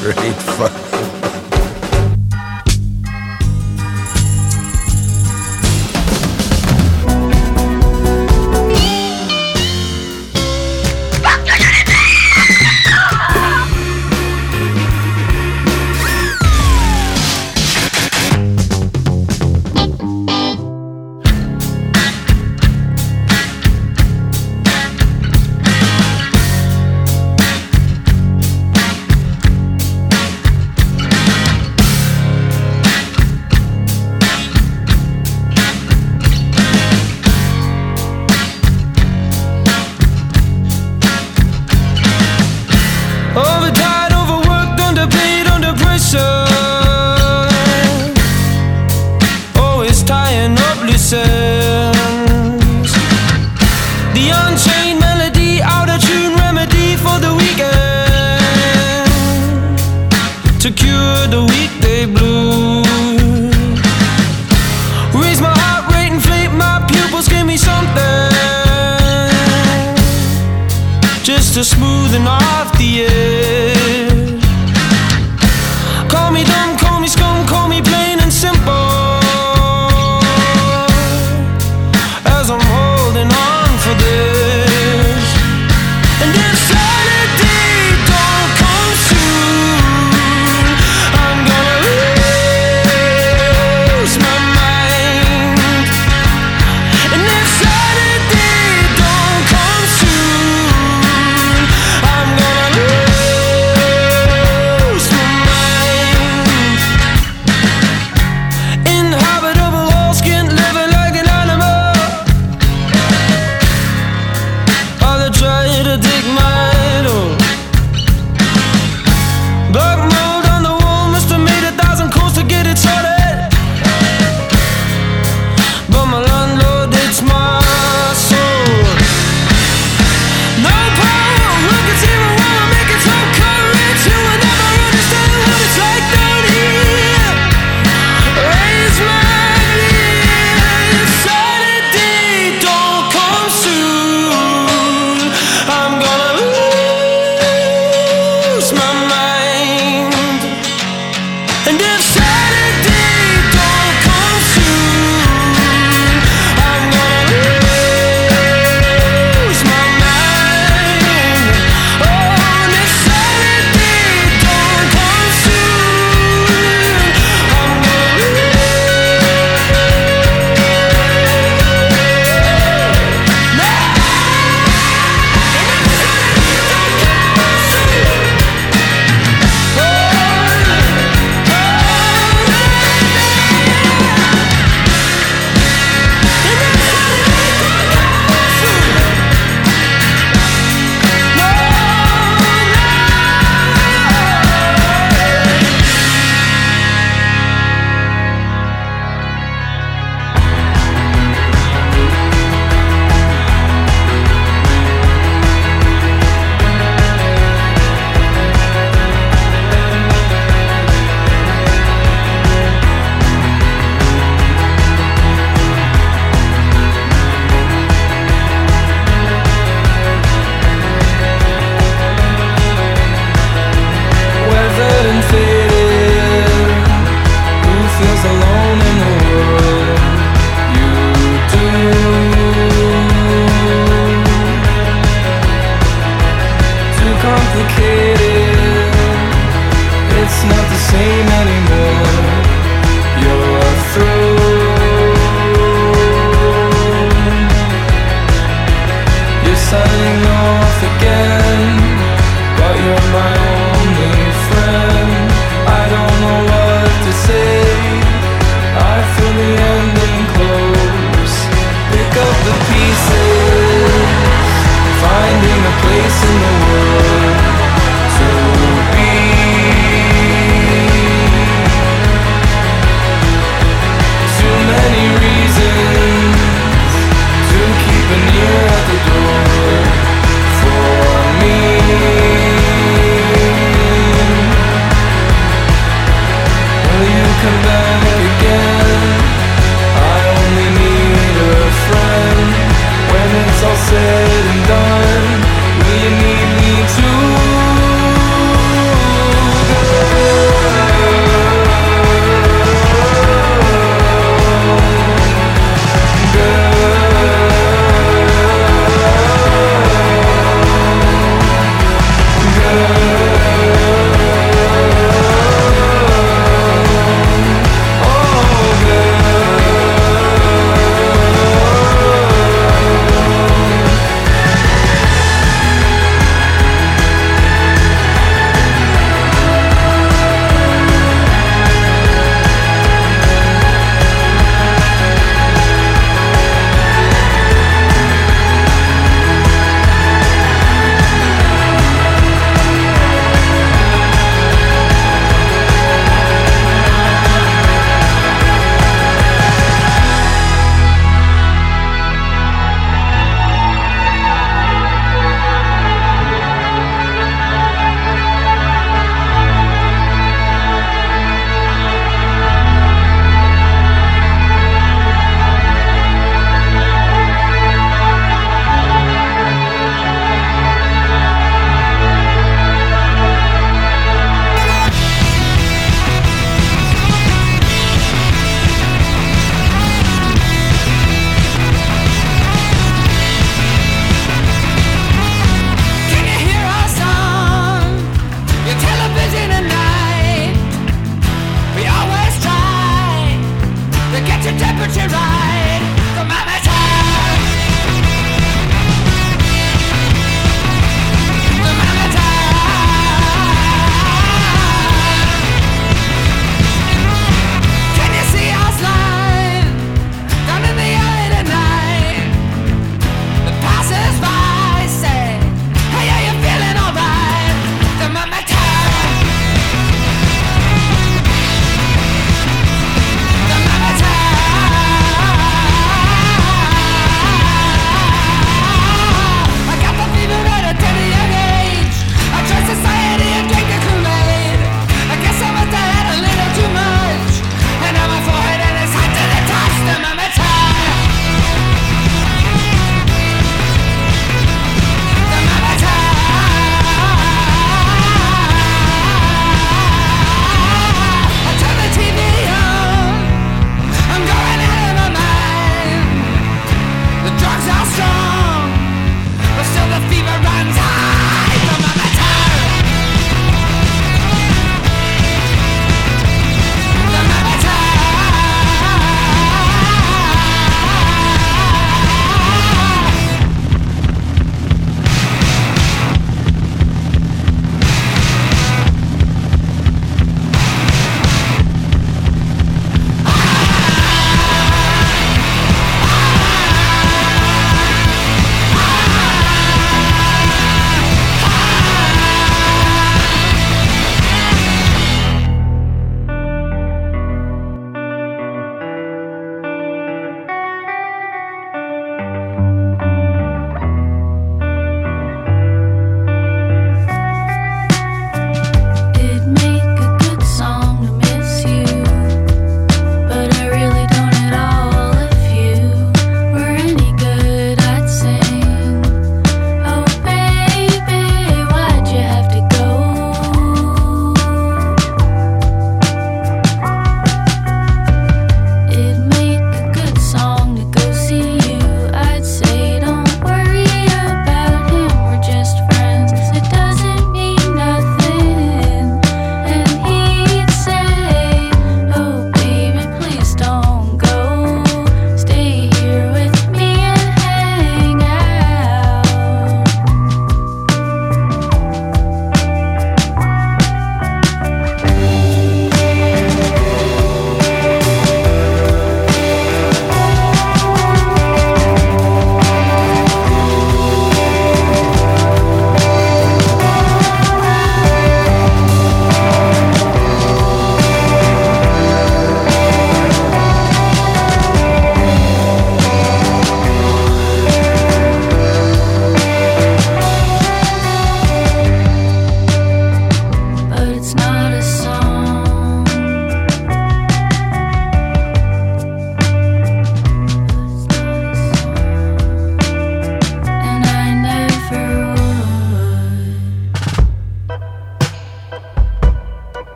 great fun.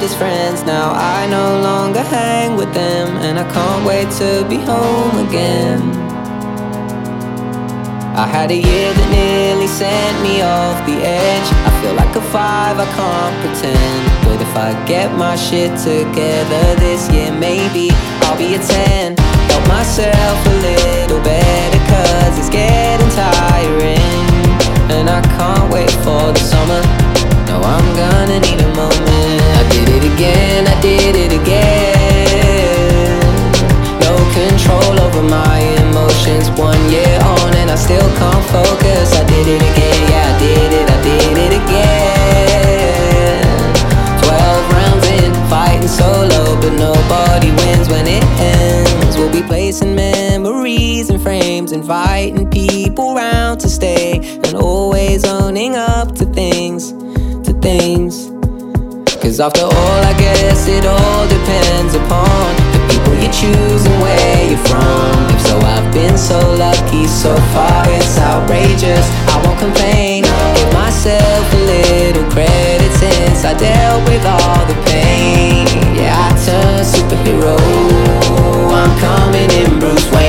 oldest friends. Now I no longer hang with them, and I can't wait to be home again. I had a year that nearly sent me off the edge. I feel like a five, I can't pretend. But if I get my shit together this year, maybe I'll be a 10. Help myself a little better, cause it's getting tiring. And I can't wait for the summer. No, I'm gonna need a moment did it again, I did it again. No control over my emotions. One year on, and I still can't focus. I did it again, yeah, I did it, I did it again. Twelve rounds in, fighting solo, but nobody wins when it ends. We'll be placing memories in frames, inviting people round to stay, and always owning up to things, to things. Cause after all, I guess it all depends upon the people you choose and where you're from. If so, I've been so lucky so far, it's outrageous. I won't complain, give myself a little credit since I dealt with all the pain. Yeah, I turned superhero. I'm coming in Bruce Wayne.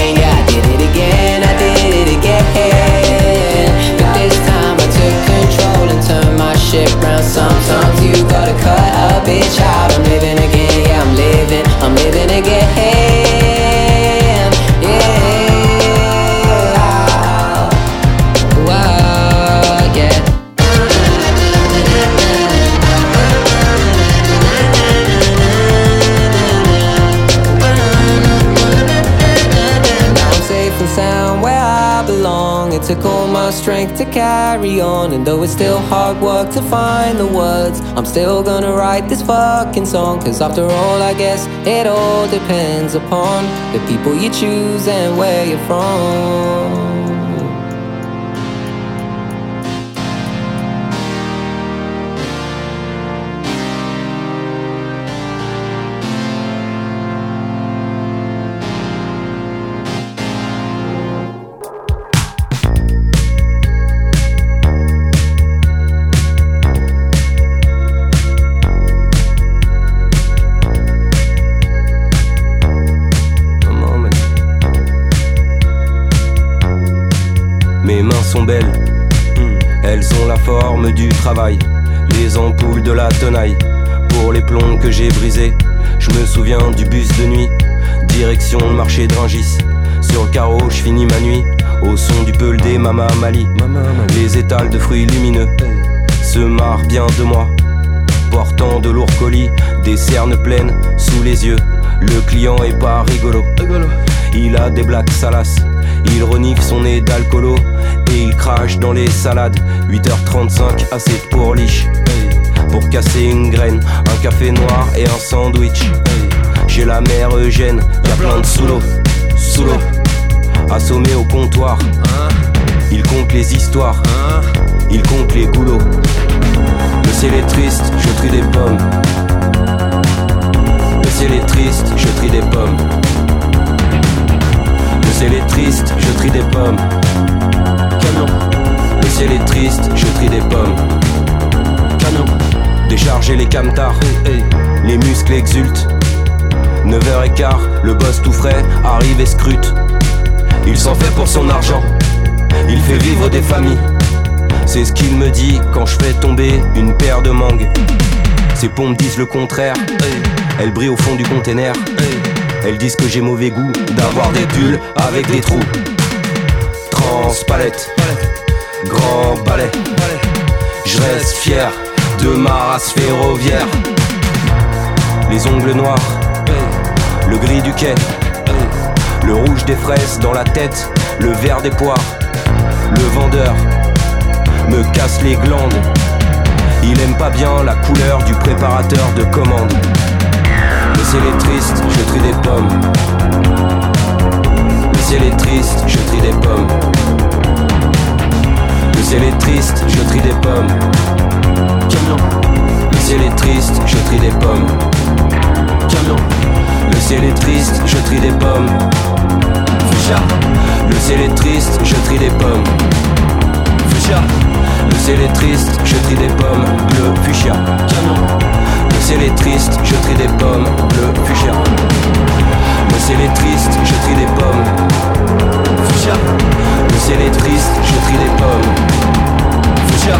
Turned my ship round. Sometimes you gotta cut a bitch out. I'm living It took all my strength to carry on. And though it's still hard work to find the words, I'm still gonna write this fucking song. Cause after all, I guess it all depends upon the people you choose and where you're from. Mama Mali. Les étals de fruits lumineux se marrent bien de moi, portant de lourds colis, des cernes pleines sous les yeux. Le client est pas rigolo. Il a des blagues salaces, il renifle son nez d'alcoolo et il crache dans les salades. 8h35, assez de pourliche pour casser une graine, un café noir et un sandwich. Chez la mère Eugène, y a plein de sous l'eau, sous l'eau, assommé au comptoir. Il compte les histoires, il compte les goulots. Le ciel est triste, je trie des pommes. Le ciel est triste, je trie des pommes. Le ciel est triste, je trie des pommes. Camion. Le ciel est triste, je trie des pommes. Camion. Décharger les camtars, les muscles exultent. 9h15, le boss tout frais arrive et scrute. Il s'en fait pour son argent, il fait vivre des familles. C'est ce qu'il me dit quand je fais tomber une paire de mangues. Ses pompes disent le contraire, elles brillent au fond du container. Elles disent que j'ai mauvais goût d'avoir des pulls avec des trous. Transpalette, grand balai. Je reste fier de ma race ferroviaire. Les ongles noirs, le gris du quai, le rouge des fraises dans la tête, le vert des poires. Le vendeur me casse les glandes. Il aime pas bien la couleur du préparateur de commande. Le ciel est triste, je trie des pommes. Le ciel est triste, je trie des pommes. Le ciel est triste, je trie des pommes. Camion. Le ciel est triste, je trie des pommes. Camion. Le ciel est triste, je trie des pommes. Fuchsia. Le ciel est triste, je trie des pommes. Fuchsia. Le ciel est triste, je trie des pommes. Bleu, fuchsia. Le ciel est triste, je trie des pommes. Bleu, fuchsia. Le ciel est triste, je trie des pommes. Fuchsia. Le ciel triste, je trie des pommes. Fuchsia.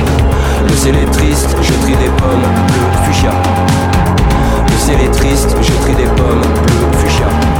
Le ciel est triste, je trie des pommes. Bleu, fuchsia. Le ciel est triste, je trie des pommes. Bleu, fuchsia.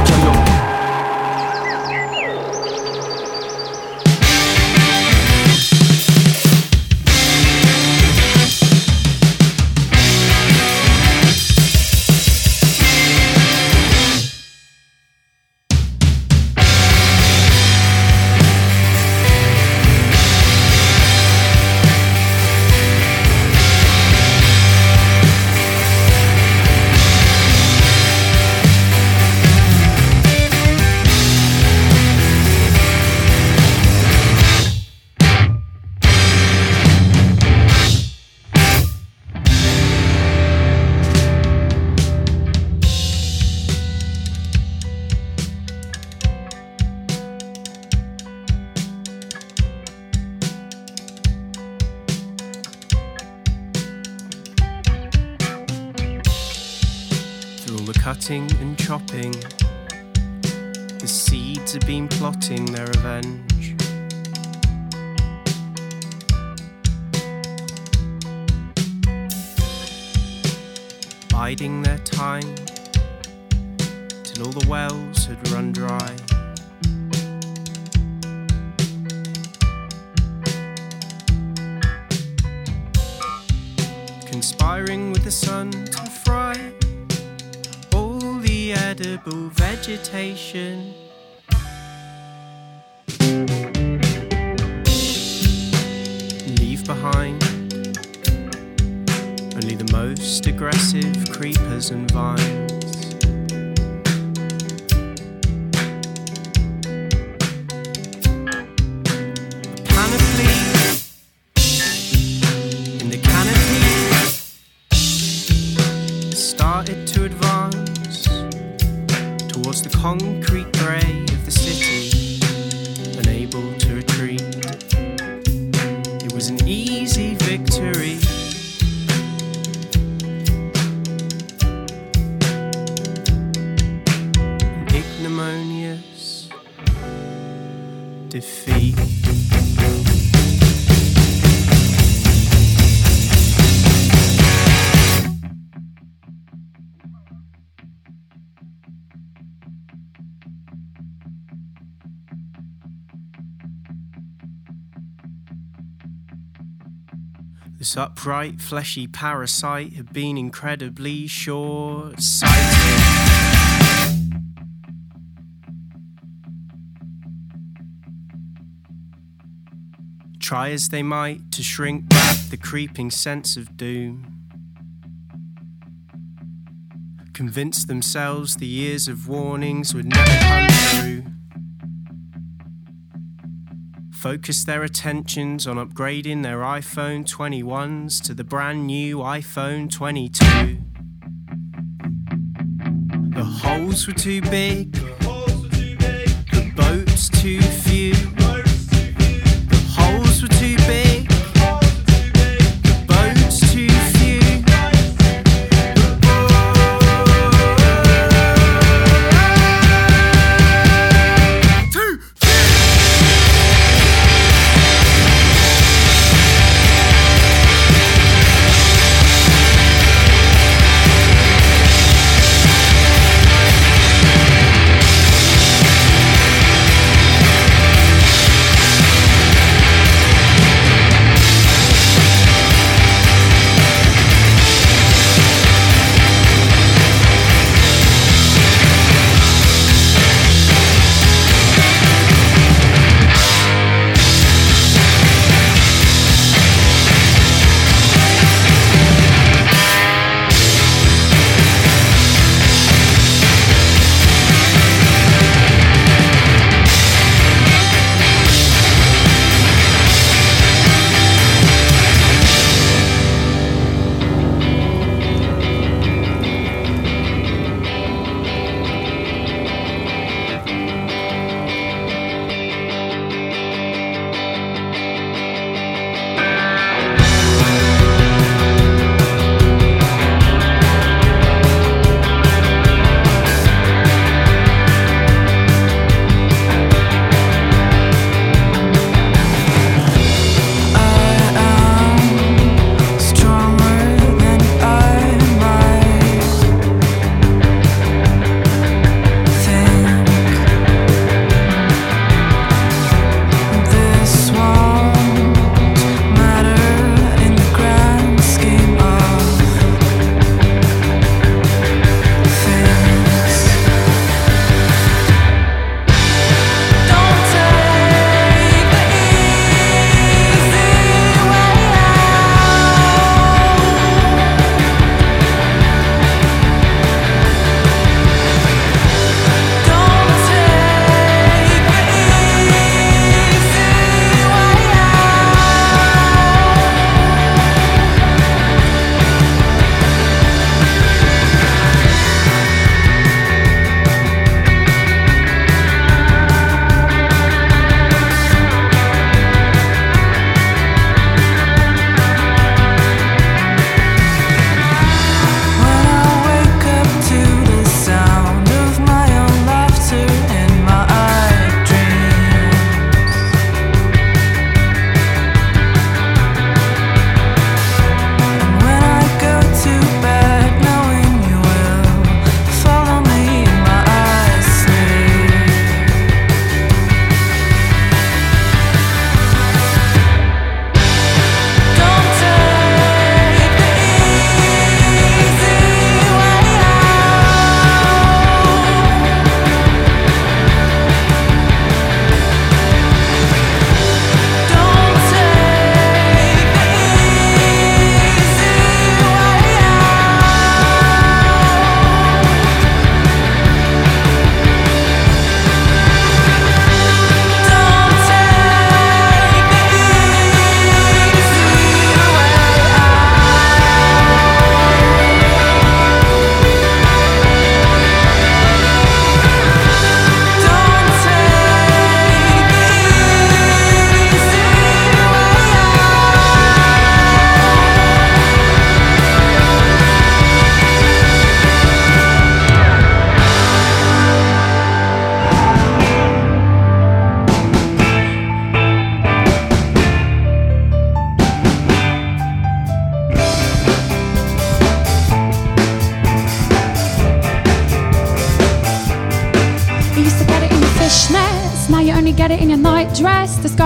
Defeat. This upright, fleshy parasite had been incredibly short sighted. Try as they might to shrink back the creeping sense of doom. Convince themselves the years of warnings would never come true. Focus their attentions on upgrading their iPhone 21s to the brand new iPhone 22. The holes were too big, the boats too few.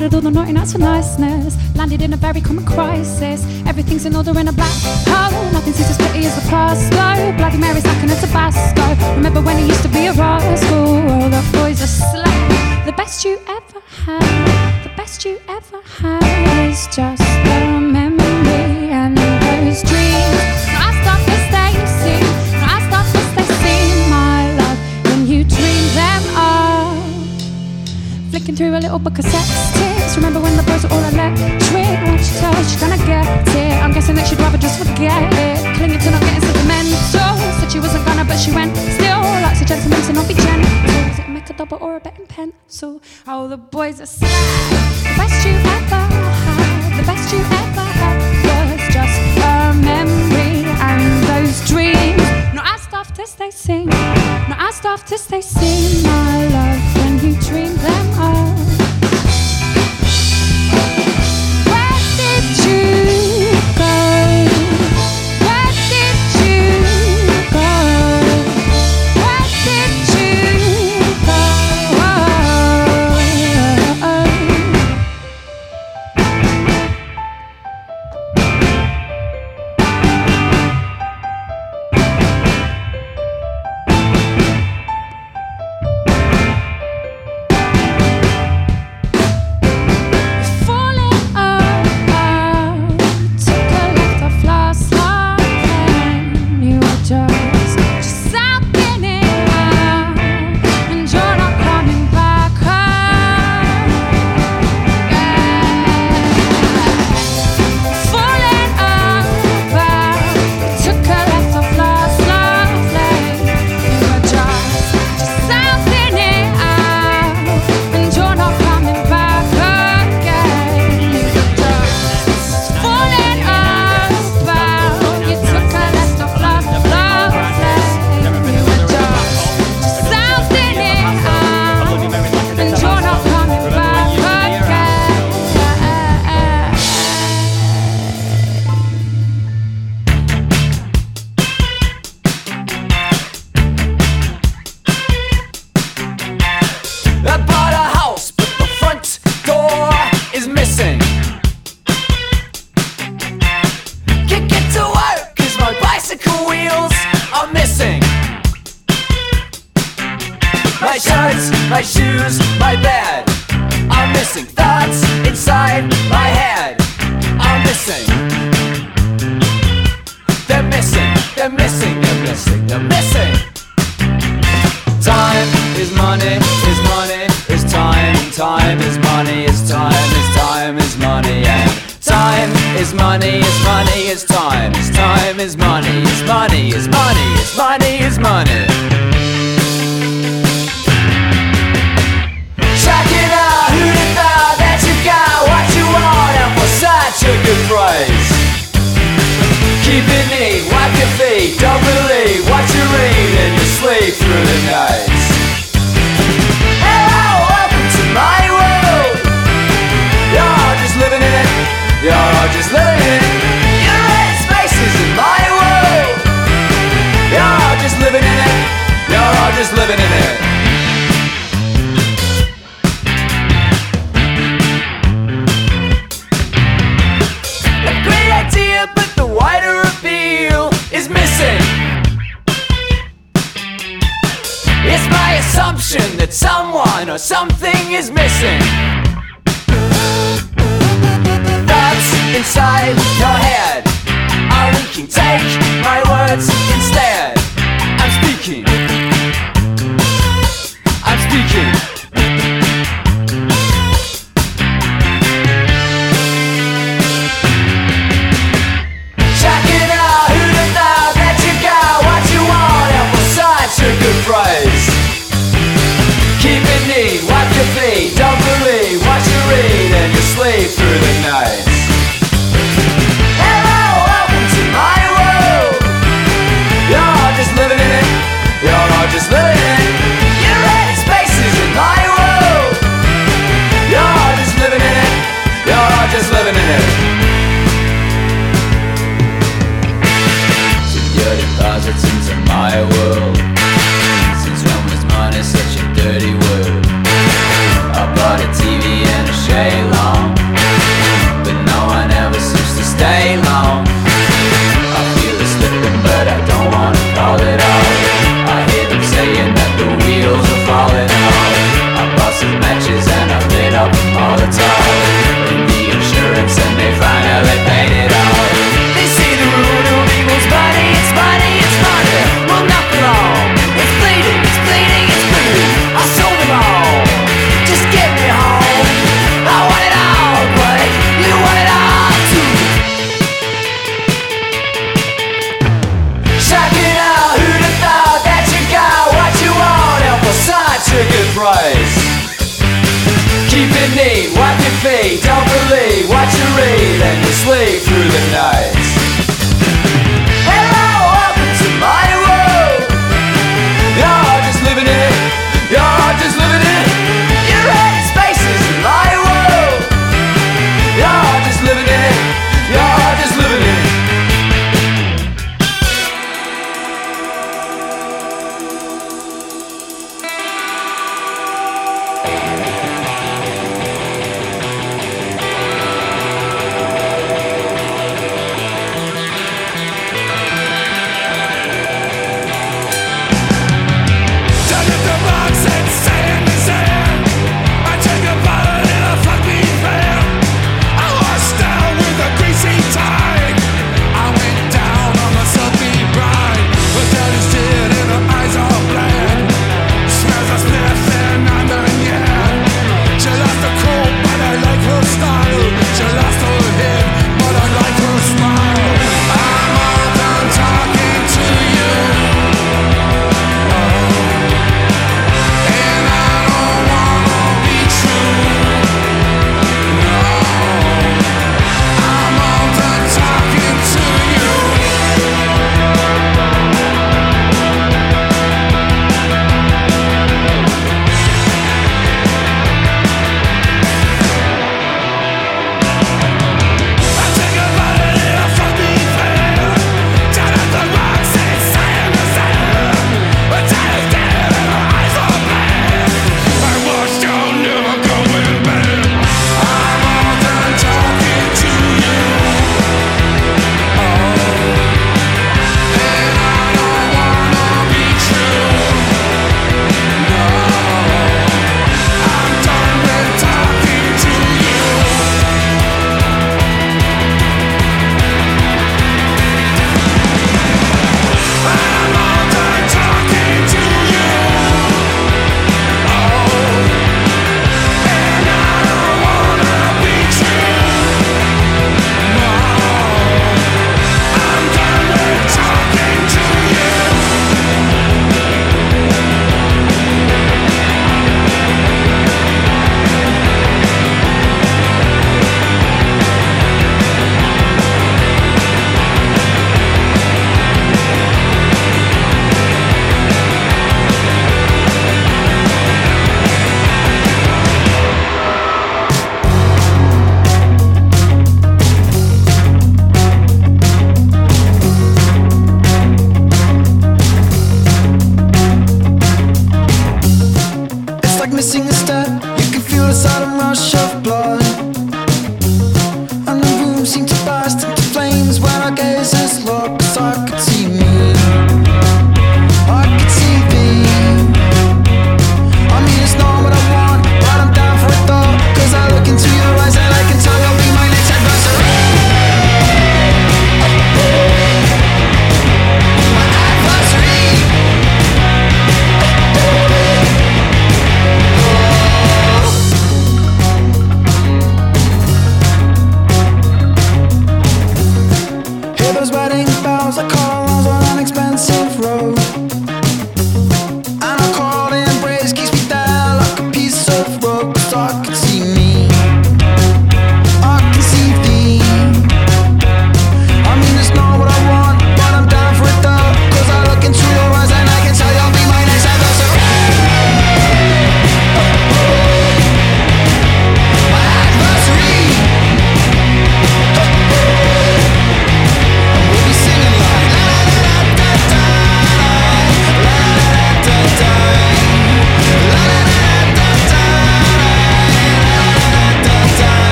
Discarded all the naughty nights for niceness. Landed in a very common crisis. Everything's in order in a black hole. Nothing seems as pretty as the past though. Bloody Mary's lacking a Tabasco. Remember when it used to be a rascal? Oh, the boys are slack. The best you ever had, the best you ever had is just a memory and those dreams. I start to stay I start to stay my love when you dream them up. Flicking through a little book of sex. Remember when the boys were all electric? Won't you tell she's gonna get it? I'm guessing that she'd rather just forget it. Clinging to not getting sentimental. Said she wasn't gonna, but she went still. Likes a gentleman, so not be gentle. Is it Mecca dobber or a betting pencil? Oh, the boys are slack. The best you ever had, the best you ever had was just a memory and those dreams. Not as asked after they sing, not as asked after they sing, my love, when you dream them up. I'm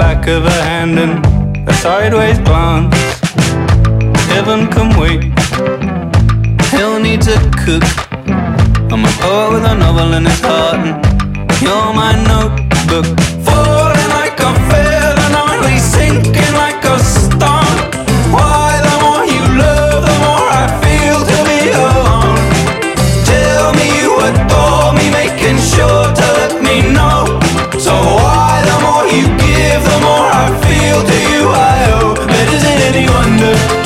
back of a hand and a sideways glance. Heaven can wait. Hell needs a cook. I'm a poet with a novel in his heart, and you're my notebook. To you I owe? It isn't any wonder.